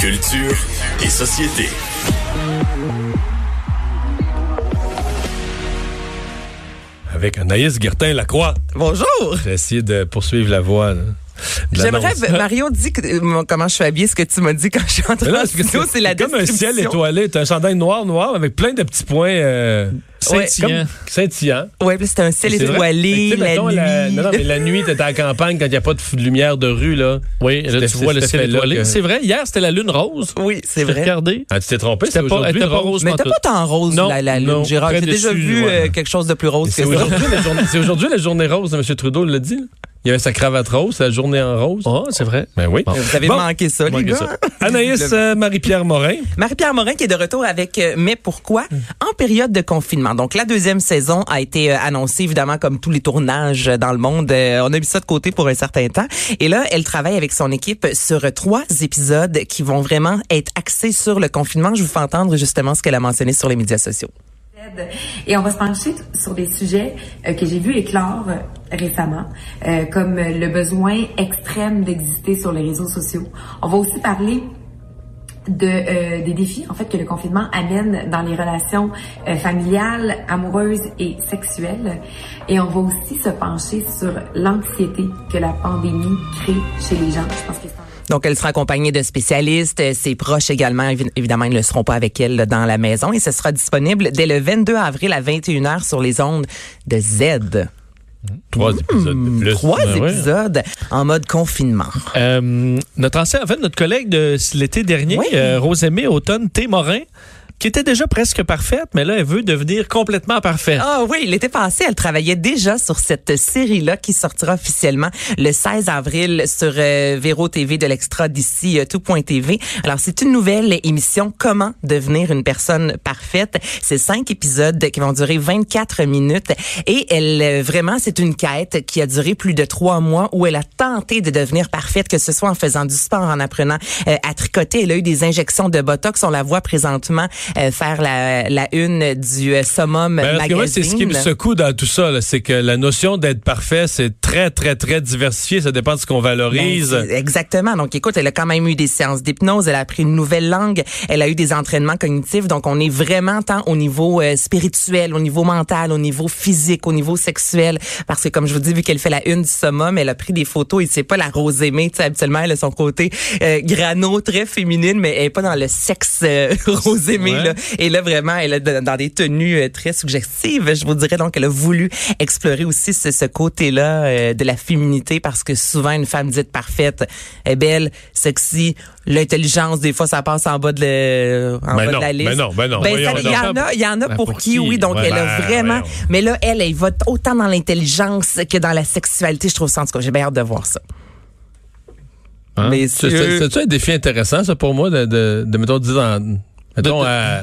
Culture et société. Avec Anaïs Guertin-Lacroix. Bonjour. J'ai essayé de poursuivre la voie. là, J'aimerais. Mario dit que, euh, comment je suis habillée, ce que tu m'as dit quand je suis entrée en studio, c'est la comme un ciel étoilé. T'as un chandail noir, noir, avec plein de petits points euh, scintillants. Ouais, puis c'était un ciel étoilé, la mettons, nuit. la- non, non, mais la nuit, t'es en campagne quand il n'y a pas de, lumière de rue, là. Oui, là, C'était- tu vois le ciel étoilé. que- C'est vrai, hier, c'était la lune rose. Oui, c'est vrai. regardé. Ah, tu t'es trompé, C'était c'est pas, rose. rose. Mais pantoute. pas tant rose, Non, la, la lune, non, Gérard. J'ai déjà vu ouais. euh, quelque chose de plus rose C'est que ça. aujourd'hui, la journée- c'est aujourd'hui la journée rose, M. Trudeau l'a dit. Il y avait sa cravate rose, la journée en rose. Oh, c'est vrai. Ben oui. Vous avez Bon. manqué ça, les gars. ça. Anaïs euh, Marie-Pierre Morin. Marie-Pierre Morin qui est de retour avec euh, Mais pourquoi? En période de confinement. Donc la deuxième saison a été euh, annoncée évidemment comme tous les tournages dans le monde. On a mis ça de côté pour un certain temps. Et là, elle travaille avec son équipe sur trois épisodes qui vont vraiment être axés sur le confinement. Je vous fais entendre justement ce qu'elle a mentionné sur les médias sociaux. Et on va se pencher sur des sujets euh, que j'ai vu éclore euh, récemment, euh, comme le besoin extrême d'exister sur les réseaux sociaux. On va aussi parler de des défis en fait que le confinement amène dans les relations familiales, amoureuses et sexuelles. Et on va aussi se pencher sur l'anxiété que la pandémie crée chez les gens. Je pense que Donc, elle sera accompagnée de spécialistes, ses proches également. Évi- Évidemment, ils ne seront pas avec elle dans la maison. Et ce sera disponible dès le 22 avril à 21h sur les ondes de Z. Trois épisodes de plus. Trois ben ouais. épisodes en mode confinement. Euh, notre ancien, en fait, notre collègue de l'été dernier, Oui. euh, Rosemée Automne T. Qui était déjà presque parfaite, mais là, elle veut devenir complètement parfaite. Ah oui, l'été passé, elle travaillait déjà sur cette série-là qui sortira officiellement le 16 avril sur euh, Véro TV de l'extra d'ici euh, tout.tv. Alors, c'est une nouvelle émission Comment devenir une personne parfaite. C'est cinq épisodes qui vont durer 24 minutes et elle, euh, vraiment, c'est une quête qui a duré plus de trois mois où elle a tenté de devenir parfaite, que ce soit en faisant du sport, en apprenant euh, à tricoter. Elle a eu des injections de Botox. On la voit présentement euh, faire la, la une du euh, Summum Ben, parce que moi, Magazine. c'est ce qui me secoue dans tout ça, c'est que la notion d'être parfait, c'est très, très, très diversifié. Ça dépend de ce qu'on valorise. Ben, exactement. Donc, écoute, elle a quand même eu des séances d'hypnose, elle a appris une nouvelle langue, elle a eu des entraînements cognitifs. Donc, on est vraiment tant au niveau euh, spirituel, au niveau mental, au niveau physique, au niveau sexuel. Parce que, comme je vous dis, vu qu'elle fait la une du summum, elle a pris des photos et c'est pas la rose aimée. Tu sais, habituellement, elle a son côté euh, grano, très féminine, mais elle est pas dans le sexe euh, rose aimé. Ouais. Là. Et là, vraiment, elle est dans dans des tenues euh, très suggestives, je vous dirais. Donc, elle a voulu explorer aussi ce, ce côté-là euh, de la féminité parce que souvent, une femme dite parfaite est belle, sexy. L'intelligence, des fois, ça passe en bas de, le, en Ben bas non, de la liste. ben non, ben non, Ben, il y en a, il y en a Ben, pour, pour qui, qui? oui. Donc, Ouais, elle a vraiment... voyons. Mais là, elle, elle va autant dans l'intelligence que dans la sexualité. Je trouve ça, en tout cas, j'ai bien hâte de voir ça. Hein? Messieurs. C'est- C'est c'est un défi intéressant, ça, pour moi, de, de, de mettons, dire en- mettons, à-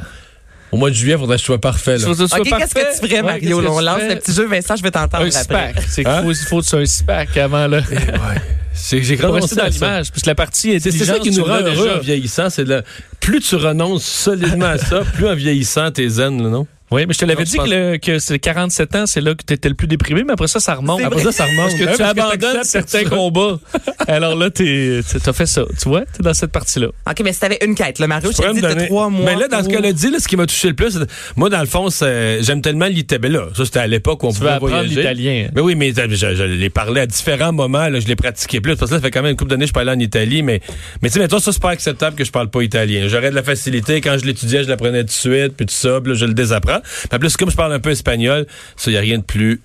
au mois de juillet, il faudrait que je sois parfait. Là. Je veux dire, OK, sois qu'est-ce que tu ferais, Mario? on lance le petit jeu. Vincent, je vais t'entendre Un après. SPAC. C'est qu'il Hein? faut, il faut que tu aies un SPAC avant, là. Ouais. C'est- J'ai Pour rester dans l'image. Parce que la partie C'est c'est ça qui nous rend heureux en vieillissant. C'est le- plus tu renonces solidement à ça, plus en vieillissant, t'es zen, là, non? Oui, mais je te l'avais dit que, le- que c'est 47 ans, c'est là que tu étais le plus déprimé, mais après ça, ça remonte. Après ça, ça remonte. Parce que tu parce abandonnes certains combats. Alors là, t'es- t'as fait ça. Tu vois, t'es dans cette partie-là. OK, mais si t'avais une quête, le Mario, je t'ai dit de trois mois. Mais là, dans ce pour- qu'elle a dit, là, ce qui m'a touché le plus, c'est- moi, dans le fond, c'est- j'aime tellement l'Italie. Là, ça, c'était à l'époque où on Tu pouvait apprendre voyager. l'italien. Mais oui, mais je, je- je l'ai parlé à différents moments. Là, je l'ai pratiqué plus. Parce que ça fait quand même une couple d'années que je parlais en Italie. Mais, mais tu sais, mettons, ça, c'est pas acceptable que je parle pas italien. J'aurais de la facilité. Quand je l'étudiais, je l'apprenais tout de suite. Puis tout ça. Puis là, je le désapprends. Puis en plus, comme je parle un peu espagnol, ça, y a rien de plus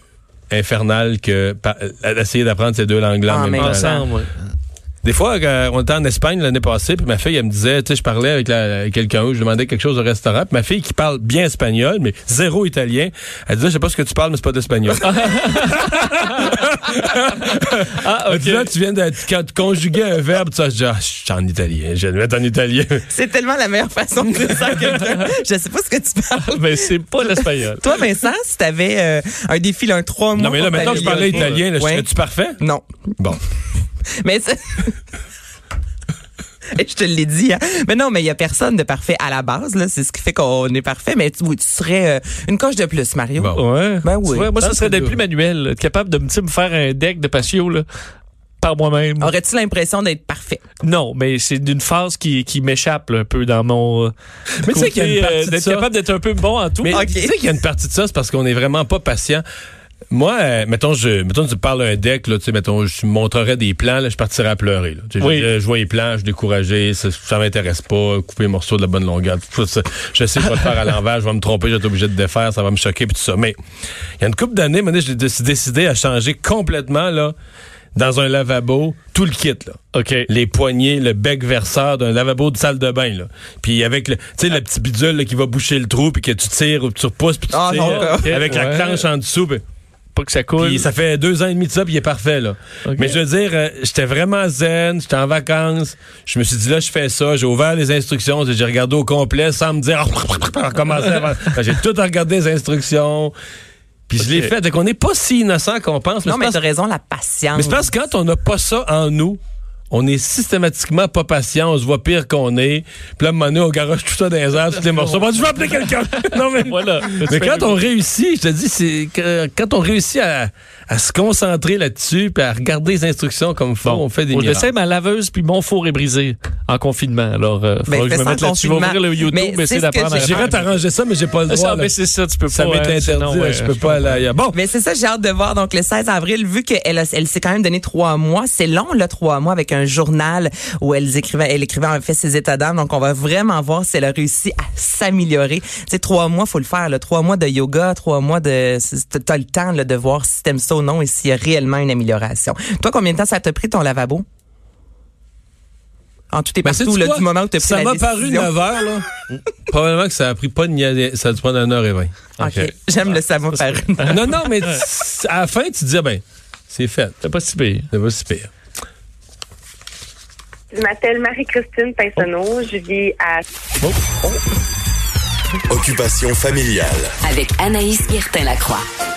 infernal que pa- euh, d'essayer d'apprendre ces deux langues-là en En même temps. temps. Ensemble, ouais. Des fois, quand on était en Espagne l'année passée, puis ma fille, elle me disait, tu sais, je parlais avec, avec quelqu'un, je demandais quelque chose au restaurant, puis ma fille qui parle bien espagnol, mais zéro italien, elle disait, je sais pas ce que tu parles, mais c'est pas d'espagnol. Ah, ok. là, tu viens de quand tu conjuguer un verbe, tu sais, je dis, ah, je suis en italien, je vais le mettre en italien. C'est tellement la meilleure façon de dire ça à quelqu'un. Je sais pas ce que tu parles. Mais c'est pas l'espagnol. Toi, Vincent, si t'avais euh, un défi, là, un trois mois. non, mais là, maintenant que je parlais italien, là, Ouais. serais-tu parfait? Non. Bon. Mais je te l'ai dit. Hein. Mais non, mais il y a personne de parfait à la base. là. C'est ce qui fait qu'on est parfait. Mais tu, oui, tu serais euh, une coche de plus, Mario. Bon. Ouais. Ben oui. vois, moi, ça Ça, serait d'être plus manuel. là, Être capable de me, faire un deck de patio, là. par moi-même. Aurais-tu l'impression d'être parfait? Non, mais c'est d'une phase qui, qui m'échappe un peu dans mon. euh, Mais tu sais qu'il y a une partie euh, de d'être ça- capable d'être un peu bon en tout. Mais tu sais qu'il y a une partie de ça, c'est parce qu'on est vraiment pas patient. Moi, euh, mettons, je, mettons, tu parles un deck, là, tu sais, mettons, je montrerais des plans, là, je partirais à pleurer, là. Oui. je, je vois les plans, je suis découragé, ça, ça m'intéresse pas, couper les morceaux de la bonne longueur. Tout ça, je sais que je vais le faire à l'envers, je vais me tromper, je vais être obligé de défaire, ça va me choquer, puis tout ça. Mais, il y a une couple d'années, maintenant, j'ai déc- décidé à changer complètement, là, dans un lavabo, tout le kit, là OK. les poignées, le bec verseur d'un lavabo de salle de bain là. Puis avec le tu sais le petit bidule là, qui va boucher le trou puis que tu tires ou tu repousses puis tu Ah, tires non, ok, avec la planche en dessous puis, Pas que ça coule. puis ça fait deux ans et demi de ça puis il est parfait là. Mais je veux dire euh, j'étais vraiment zen, j'étais en vacances, je me suis dit là je fais ça, j'ai ouvert les instructions, j'ai regardé au complet sans me dire recommencer avant. j'ai tout regardé les instructions. Puis je l'ai fait. Donc on n'est pas si innocent qu'on pense. Non, mais parce- t'as raison, la patience. mais c'est parce que quand on n'a pas ça en nous, on est systématiquement pas patient, on se voit pire qu'on est. Puis là, à un moment donné, on garoche tout ça dans les airs, tous les morceaux. Bon, je vais appeler quelqu'un. non, mais, Voilà. mais quand on réussit, je te dis, c'est quand on réussit à, à se concentrer là-dessus puis à regarder les instructions comme faut, on fait des Bon, miracles. j'essaie, ma laveuse puis mon four est brisé en confinement. Alors, euh, Ben, faudra que je me ça mette là-dessus. Je vais ouvrir le YouTube, Mais mais c'est essayer d'apprendre à J'irais t'arranger ça, mais j'ai pas le droit. Ça, mais c'est ça, tu peux Ça pas. m'est hein, interdit, sinon, là, ouais, je peux pas aller ailleurs. Bon, Mais c'est ça, j'ai hâte de voir. Donc, le 16 avril, vu qu'elle a- elle s'est quand même donné trois mois, c'est long, là, trois mois, avec un journal où elle écrivait, elle écrivait en fait ses états d'âme. Donc, on va vraiment voir si elle a réussi à s'améliorer. Tu sais, trois mois, faut le faire, là. Trois mois de yoga, trois mois de, t'as le temps, là, de voir si t'aimes ça ou non et s'il y a réellement une amélioration. Toi, combien de temps ça t'a pris ton lavabo? En tout et Ben, partout, là, quoi? du moment où t'as pris Ça m'a paru 9 heures, là. Probablement que ça a pris pas niaiser. Ça a dû prendre 1 heure et 20. OK. J'aime le ça m'a paru. non, non, mais à la fin, tu te dis, ah ben, c'est fait. C'est pas si pire. C'est pas si pire. Je m'appelle Marie-Christine Pinsonneau. Je vis à Occupation familiale. avec Anaïs Guertin-Lacroix.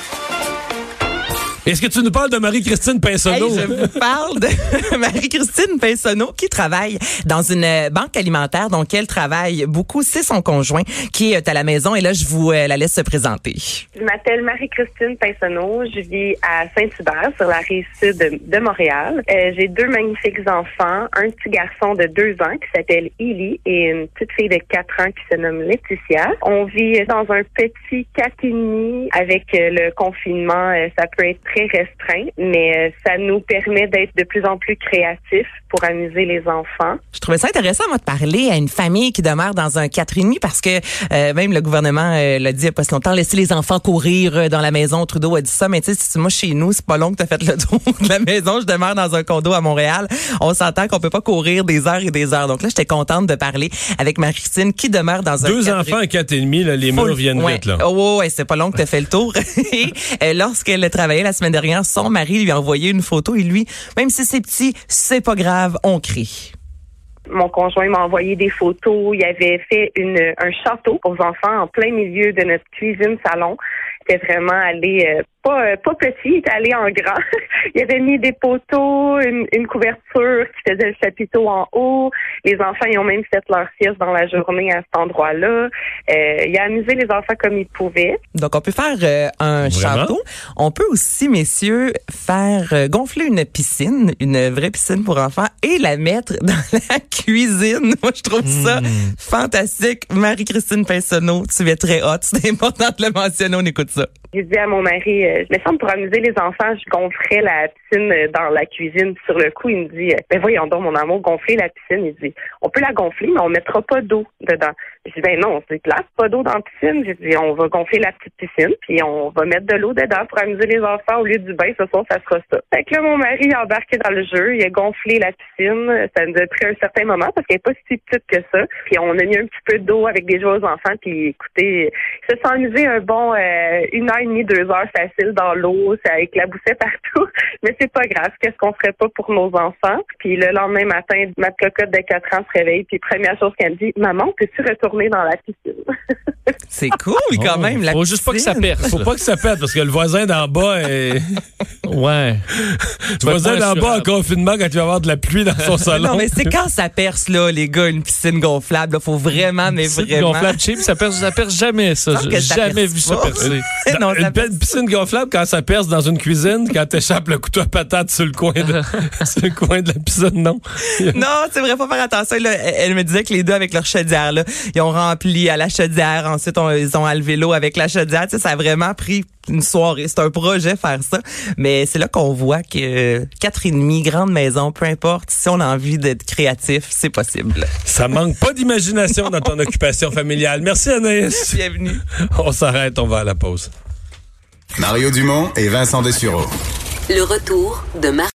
Est-ce que tu nous parles de Marie-Christine Hey, Pinsonneau? je vous parle de Marie-Christine Pinsonneau qui travaille dans une euh, banque alimentaire dont elle travaille beaucoup. C'est son conjoint qui est à la maison et là, je vous euh, la laisse se présenter. Je m'appelle Marie-Christine Pinsonneau. Je vis à Saint-Hubert, sur la rive sud de, Montréal. Euh, J'ai deux magnifiques enfants, un petit garçon de deux ans qui s'appelle Illy et une petite fille de quatre ans qui se nomme Laetitia. On vit dans un petit demi avec euh, le confinement. euh, ça peut être très restreint, mais euh, ça nous permet d'être de plus en plus créatifs pour amuser les enfants. Je trouvais ça intéressant, moi, de parler à une famille qui demeure dans un 4,5 parce que euh, même le gouvernement euh, l'a dit il y a pas si longtemps, laisser les enfants courir euh, dans la maison. Trudeau a dit ça, mais tu sais, si moi, chez nous, c'est pas long que tu as fait le tour de la maison. Je demeure dans un condo à Montréal. On s'entend qu'on peut pas courir des heures et des heures. Donc là, j'étais contente de parler avec Marie-Christine qui demeure dans un Deux 4,5. enfants à quatre et demi, là, les murs viennent ouais. vite, là. Oh, ouais, c'est pas long que tu fait le tour. Et euh, lorsqu'elle travaillait la semaine dernière, son mari lui a envoyé une photo et lui, même si c'est petit, c'est pas grave, on crie. Mon conjoint m'a envoyé des photos. Il avait fait une, un château aux enfants en plein milieu de notre cuisine salon. C'était vraiment allé euh, pas euh, pas petit, il était allé en grand. il avait mis des poteaux, une, une couverture qui faisait le chapiteau en haut. Les enfants ils ont même fait leur sieste dans la journée à cet endroit-là. Euh, il a amusé les enfants comme il pouvait. Donc, on peut faire euh, un Vraiment? château. On peut aussi, messieurs, faire euh, gonfler une piscine, une vraie piscine pour enfants, et la mettre dans la cuisine. Moi, je trouve ça fantastique. Marie-Christine Pinsonneau, tu es très hot. C'est important de le mentionner. On écoute ça. J'ai dit à mon mari, euh, je me semble pour amuser les enfants, je gonflerais la piscine euh, dans la cuisine. Sur le coup, il me dit, euh, ben voyons donc, mon amour, gonfler la piscine. Il dit, on peut la gonfler, mais on mettra pas d'eau dedans. J'ai dit, ben non, c'est place, pas d'eau dans la piscine. J'ai dit, on va gonfler la petite piscine, puis on va mettre de l'eau dedans pour amuser les enfants au lieu du bain. Ce soir, ça sera ça. Fait que là, mon mari a embarqué dans le jeu, il a gonflé la piscine. Ça nous a pris un certain moment parce qu'elle est pas si petite que ça. Puis on a mis un petit peu d'eau avec des jouets aux enfants, puis écoutez, ils se sont amusés un bon euh, une heure et demie, deux heures facile dans l'eau, ça éclaboussait partout. Mais c'est pas grave, qu'est-ce qu'on ferait pas pour nos enfants? Puis le lendemain matin, ma cocotte de 4 ans se réveille, puis première chose qu'elle me dit, Maman, peux-tu retourner dans la piscine? C'est cool, quand même. La Faut juste pas que ça piscine. perce. Faut pas que ça pète parce que le voisin d'en bas est. Ouais. Le voisin d'en bas en confinement quand il va avoir de la pluie dans son salon. Non, mais c'est quand ça perce, là, les gars, une piscine gonflable. là. Faut vraiment, mais C'est vraiment. gonflable cheap, ça perce, ça perce jamais, ça. J'ai jamais vu ça percer. non, Une piscine gonflable quand ça perce dans une cuisine, quand t'échappes le couteau à patate sur le coin de, sur le coin de la piscine, non? Non, c'est vrai, faut faire attention. Là, elle elle me disait que les deux avec leur chaudière, là, ils ont rempli à la chaudière. Ensuite, on- ils ont enlevé l'eau avec la chaudière. Tu sais, ça a vraiment pris une soirée. C'est un projet faire ça. Mais c'est là qu'on voit que quatre et demi, grande maison, peu importe. Si on a envie d'être créatif, c'est possible. Ça manque pas d'imagination dans ton occupation familiale. Merci Anaïs. Bienvenue. On s'arrête, on va à la pause. Mario Dumont et Vincent Dessureau. Le retour de Mario